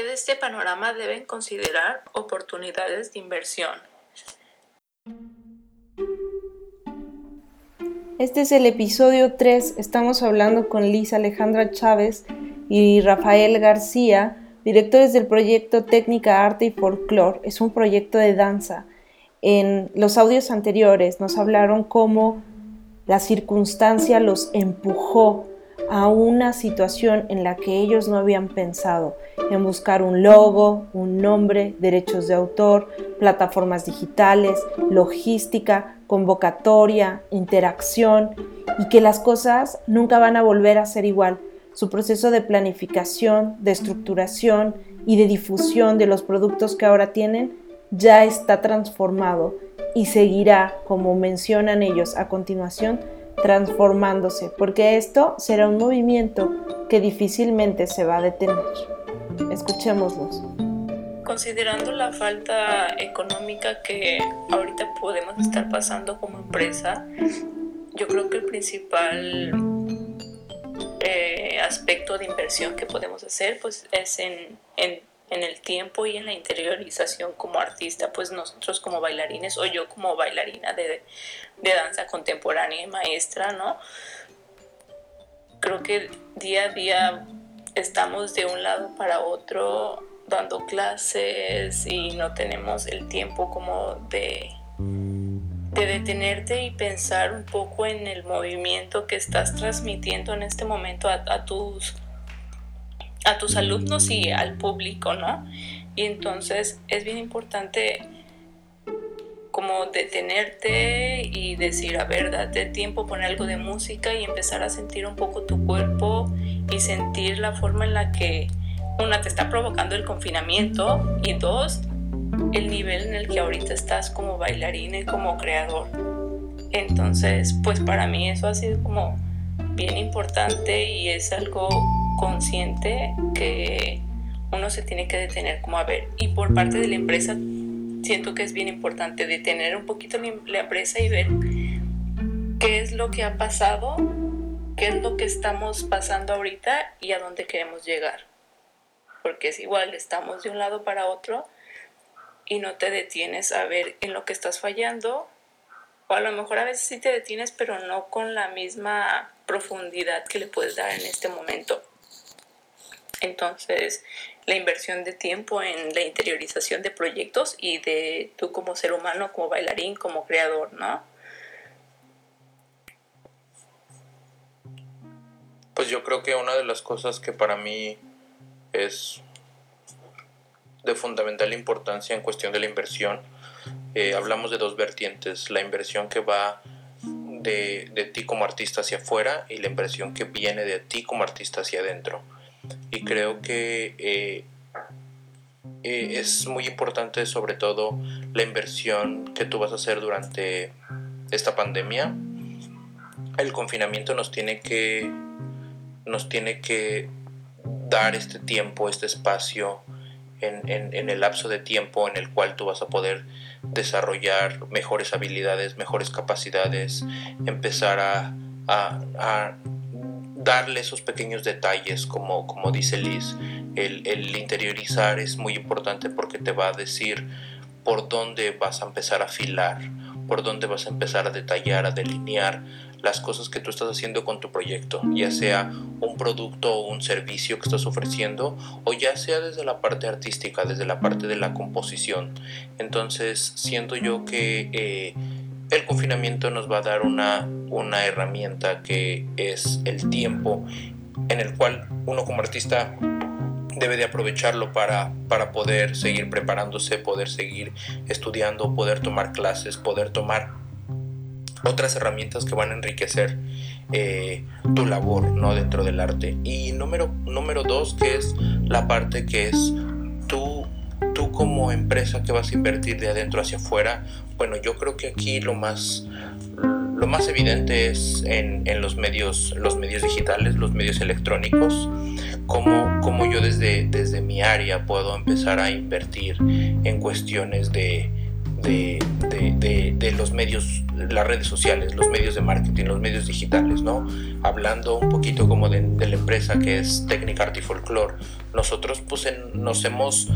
de este panorama deben considerar oportunidades de inversión. Este es el episodio 3. Estamos hablando con Lisa Alejandra Chávez y Rafael García, directores del proyecto Técnica, Arte y Folklore. Es un proyecto de danza. En los audios anteriores nos hablaron cómo la circunstancia los empujó a una situación en la que ellos no habían pensado, en buscar un logo, un nombre, derechos de autor, plataformas digitales, logística, convocatoria, interacción, y que las cosas nunca van a volver a ser igual. Su proceso de planificación, de estructuración y de difusión de los productos que ahora tienen ya está transformado y seguirá, como mencionan ellos a continuación, transformándose, porque esto será un movimiento que difícilmente se va a detener. Escuchémoslos. Considerando la falta económica que ahorita podemos estar pasando como empresa, yo creo que el principal eh, aspecto de inversión que podemos hacer pues, es en, en en el tiempo y en la interiorización como artista, pues nosotros como bailarines o yo como bailarina de, danza contemporánea y maestra, ¿no? Creo que día a día estamos de un lado para otro dando clases y no tenemos el tiempo como de, de detenerte y pensar un poco en el movimiento que estás transmitiendo en este momento a, a tus a tus alumnos y al público, ¿no? Y entonces es bien importante como detenerte y decir, a ver, date tiempo, poner algo de música y empezar a sentir un poco tu cuerpo y sentir la forma en la que, una, te está provocando el confinamiento y dos, el nivel en el que ahorita estás como bailarina y como creador. Entonces, pues para mí eso ha sido como bien importante y es algo consciente que uno se tiene que detener como a ver. Y por parte de la empresa siento que es bien importante detener un poquito la empresa y ver qué es lo que ha pasado, qué es lo que estamos pasando ahorita y a dónde queremos llegar. Porque es igual, estamos de un lado para otro y no te detienes a ver en lo que estás fallando. O a lo mejor a veces sí te detienes, pero no con la misma profundidad que le puedes dar en este momento. Entonces, la inversión de tiempo en la interiorización de proyectos y de tú como ser humano, como bailarín, como creador, ¿no? Pues yo creo que una de las cosas que para mí es de fundamental importancia en cuestión de la inversión, eh, hablamos de dos vertientes, la inversión que va de, de ti como artista hacia afuera y la inversión que viene de ti como artista hacia adentro y creo que eh, eh, es muy importante sobre todo la inversión que tú vas a hacer durante esta pandemia. El confinamiento nos tiene que nos tiene que dar este tiempo, este espacio en, el lapso de tiempo en el cual tú vas a poder desarrollar mejores habilidades, mejores capacidades, empezar a darle esos pequeños detalles, como, como dice Liz, el, interiorizar es muy importante porque te va a decir por dónde vas a empezar a afilar, por dónde vas a empezar a detallar, a delinear las cosas que tú estás haciendo con tu proyecto, ya sea un producto o un servicio que estás ofreciendo, o ya sea desde la parte artística, desde la parte de la composición. Entonces, siento yo que eh, el confinamiento nos va a dar una, una herramienta que es el tiempo en el cual uno como artista debe de aprovecharlo para, para poder seguir preparándose, poder seguir estudiando, poder tomar clases, poder tomar otras herramientas que van a enriquecer eh, tu labor ¿no? dentro del arte. Y número, número dos, que es la parte que es tú, como empresa que vas a invertir de adentro hacia afuera, bueno, yo creo que aquí lo más, lo más evidente es en, los, medios, los medios digitales, los medios electrónicos, cómo, cómo yo desde, desde mi área puedo empezar a invertir en cuestiones de, de, los medios, las redes sociales, los medios de marketing, los medios digitales, ¿no? Hablando un poquito como de, la empresa que es Técnica Art nosotros pues nos hemos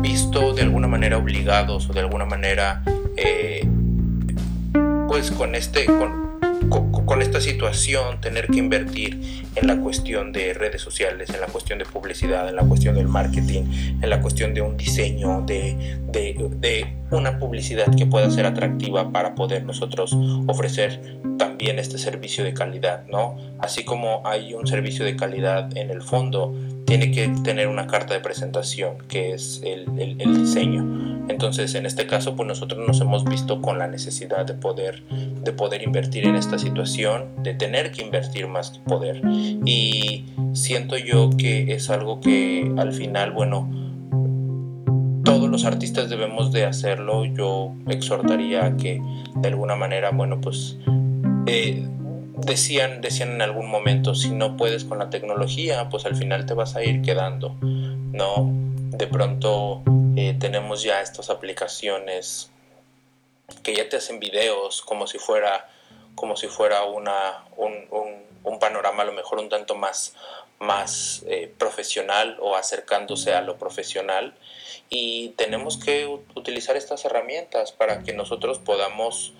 visto de alguna manera obligados o de alguna manera eh, pues con este con, con, esta situación tener que invertir en la cuestión de redes sociales, en la cuestión de publicidad, en la cuestión del marketing, en la cuestión de un diseño, de, de, de una publicidad que pueda ser atractiva para poder nosotros ofrecer también este servicio de calidad, ¿no? Así como hay un servicio de calidad en el fondo, tiene que tener una carta de presentación, que es el, diseño. Entonces, en este caso, pues nosotros nos hemos visto con la necesidad de poder, de poder invertir en esta situación, de tener que invertir más que poder. Y siento yo que es algo que al final, bueno, todos los artistas debemos de hacerlo. Yo exhortaría que de alguna manera, bueno, pues eh, decían, decían en algún momento, si no puedes con la tecnología, pues al final te vas a ir quedando, ¿no? De pronto eh, tenemos ya estas aplicaciones que ya te hacen videos como si fuera, como si fuera una, un, panorama a lo mejor un tanto más, más eh, profesional o acercándose a lo profesional. Y tenemos que utilizar estas herramientas para que nosotros podamos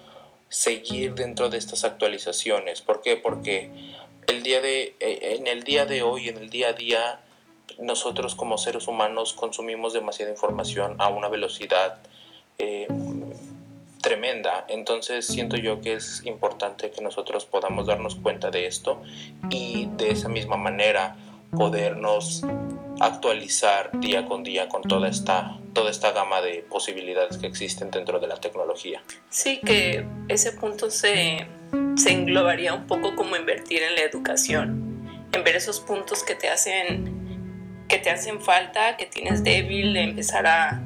seguir dentro de estas actualizaciones. ¿Por qué? Porque el día de, eh, en el día de hoy, en el día a día, nosotros como seres humanos consumimos demasiada información a una velocidad eh, tremenda. Entonces siento yo que es importante que nosotros podamos darnos cuenta de esto y de esa misma manera podernos actualizar día con día con toda esta, toda esta gama de posibilidades que existen dentro de la tecnología. Sí, que ese punto se, se englobaría un poco como invertir en la educación, en ver esos puntos que te hacen que te hacen falta, que tienes débil, empezar a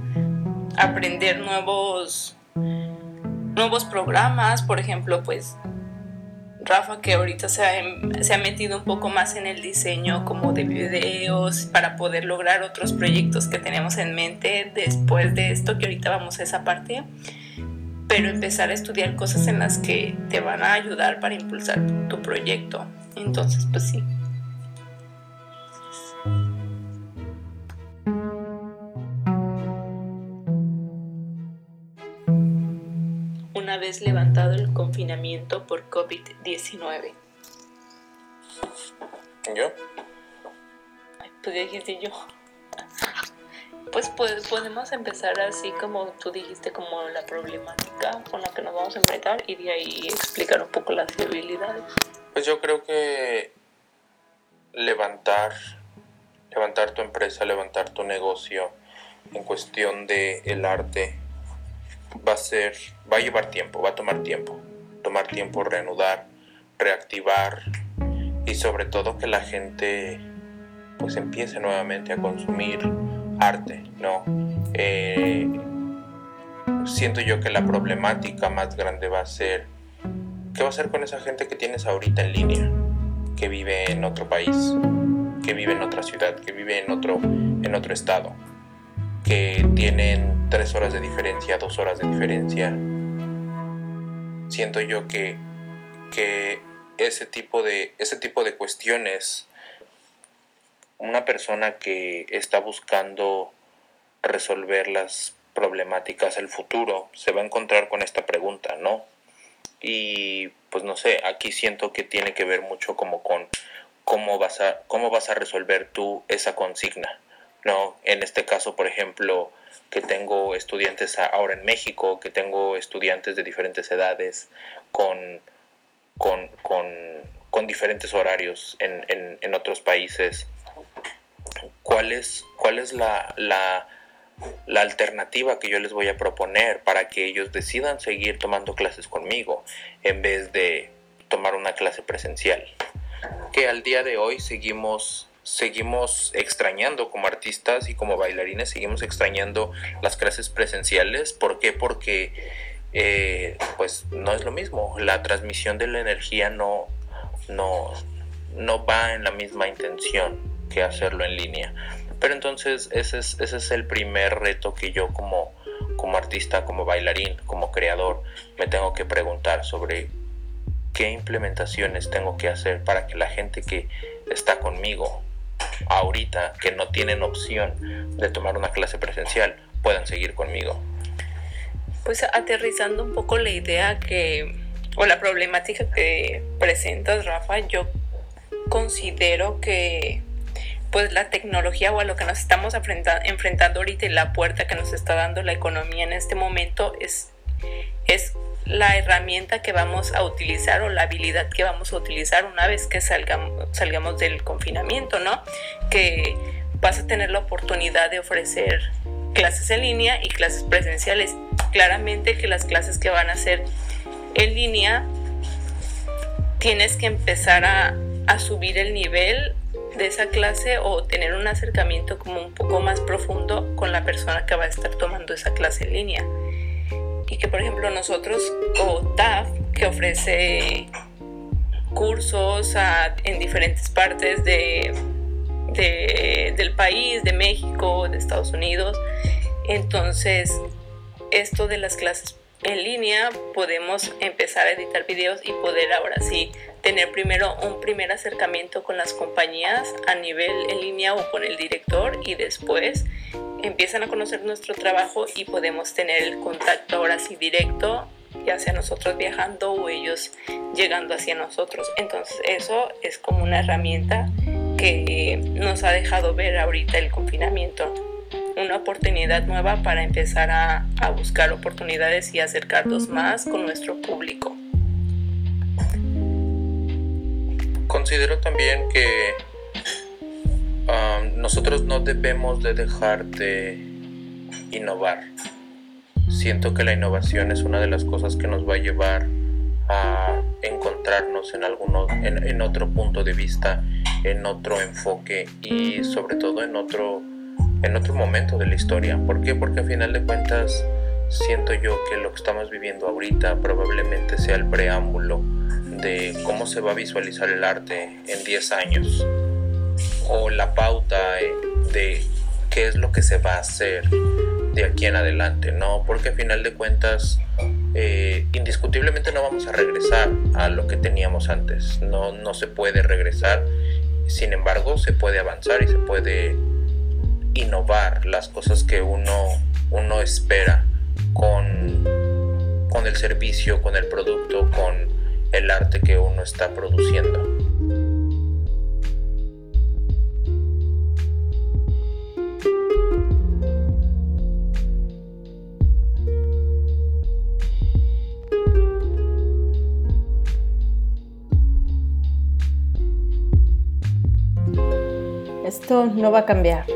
aprender nuevos, nuevos programas, por ejemplo, pues Rafa que ahorita se ha, se ha, metido un poco más en el diseño como de videos para poder lograr otros proyectos que tenemos en mente después de esto, que ahorita vamos a esa parte, pero empezar a estudiar cosas en las que te van a ayudar para impulsar tu proyecto. Entonces, pues sí, vez levantado el confinamiento por COVID-19? ¿Yo? pues ya dijiste yo. Pues, pues podemos empezar así como tú dijiste, como la problemática con la que nos vamos a enfrentar y de ahí explicar un poco las habilidades. Pues yo creo que levantar, levantar tu empresa, levantar tu negocio en cuestión de el arte va a ser, va a llevar tiempo, va a tomar tiempo, tomar tiempo reanudar, reactivar y sobre todo que la gente pues empiece nuevamente a consumir arte, ¿no? Eh, siento yo que la problemática más grande va a ser, ¿qué va a hacer con esa gente que tienes ahorita en línea? Que vive en otro país, que vive en otra ciudad, que vive en otro, en otro estado que tienen tres horas de diferencia, dos horas de diferencia. Siento yo que, que ese, tipo de, ese tipo de cuestiones, una persona que está buscando resolver las problemáticas del futuro se va a encontrar con esta pregunta, ¿no? Y pues no sé, aquí siento que tiene que ver mucho como con cómo vas a, cómo vas a resolver tú esa consigna. ¿No? En este caso, por ejemplo, que tengo estudiantes ahora en México, que tengo estudiantes de diferentes edades, con, con, diferentes horarios en, otros países. ¿Cuál es, cuál es la, la, la alternativa que yo les voy a proponer para que ellos decidan seguir tomando clases conmigo en vez de tomar una clase presencial? Que al día de hoy seguimos seguimos extrañando como artistas y como bailarines, seguimos extrañando las clases presenciales. ¿Por qué? Porque eh, pues no es lo mismo. La transmisión de la energía no, no, no va en la misma intención que hacerlo en línea. Pero entonces ese es, ese es el primer reto que yo como, como artista, como bailarín, como creador, me tengo que preguntar sobre qué implementaciones tengo que hacer para que la gente que está conmigo ahorita que no tienen opción de tomar una clase presencial puedan seguir conmigo. Pues aterrizando un poco la idea que, o la problemática que presentas, Rafa, yo considero que pues la tecnología o a lo que nos estamos enfrentando ahorita y la puerta que nos está dando la economía en este momento es, es la herramienta que vamos a utilizar o la habilidad que vamos a utilizar una vez que salgamos, salgamos del confinamiento, ¿no? Que vas a tener la oportunidad de ofrecer clases en línea y clases presenciales. Claramente que las clases que van a ser en línea tienes que empezar a, a subir el nivel de esa clase o tener un acercamiento como un poco más profundo con la persona que va a estar tomando esa clase en línea y que por ejemplo nosotros o TAF que ofrece cursos en diferentes partes de, del país, de México, de Estados Unidos. Entonces, esto de las clases en línea, podemos empezar a editar videos y poder ahora sí tener primero un primer acercamiento con las compañías a nivel en línea o con el director y después empiezan a conocer nuestro trabajo y podemos tener el contacto ahora sí directo, ya sea nosotros viajando o ellos llegando hacia nosotros. Entonces eso es como una herramienta que nos ha dejado ver ahorita el confinamiento. Una oportunidad nueva para empezar a, a buscar oportunidades y acercarnos más con nuestro público. Considero también que nosotros no debemos de dejar de innovar. Siento que la innovación es una de las cosas que nos va a llevar a encontrarnos en, alguno, en, otro punto de vista, en otro enfoque y sobre todo en otro, en otro momento de la historia. ¿Por qué? Porque a final de cuentas siento yo que lo que estamos viviendo ahorita probablemente sea el preámbulo de cómo se va a visualizar el arte en 10 años o la pauta eh, de qué es lo que se va a hacer de aquí en adelante, ¿no? Porque a final de cuentas, eh, indiscutiblemente no vamos a regresar a lo que teníamos antes, no, no se puede regresar, sin embargo se puede avanzar y se puede innovar las cosas que uno, uno espera con, con el servicio, con el producto, con el arte que uno está produciendo. Esto no va a cambiar,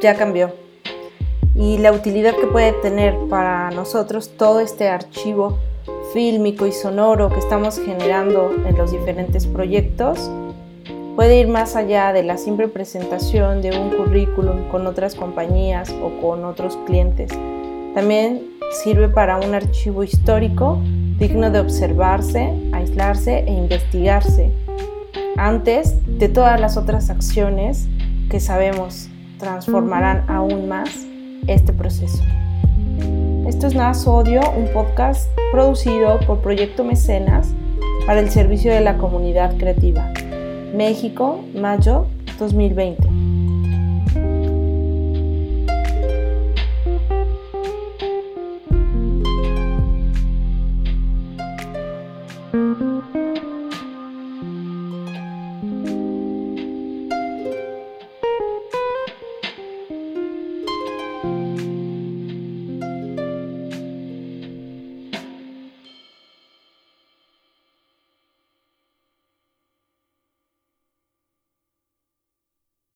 ya cambió. Y la utilidad que puede tener para nosotros todo este archivo fílmico y sonoro que estamos generando en los diferentes proyectos puede ir más allá de la simple presentación de un currículum con otras compañías o con otros clientes. También sirve para un archivo histórico digno de observarse, aislarse e investigarse antes de todas las otras acciones que sabemos transformarán aún más este proceso. Esto es Nada Sodio, un podcast producido por Proyecto Mecenas para el servicio de la comunidad creativa. México, mayo 2020.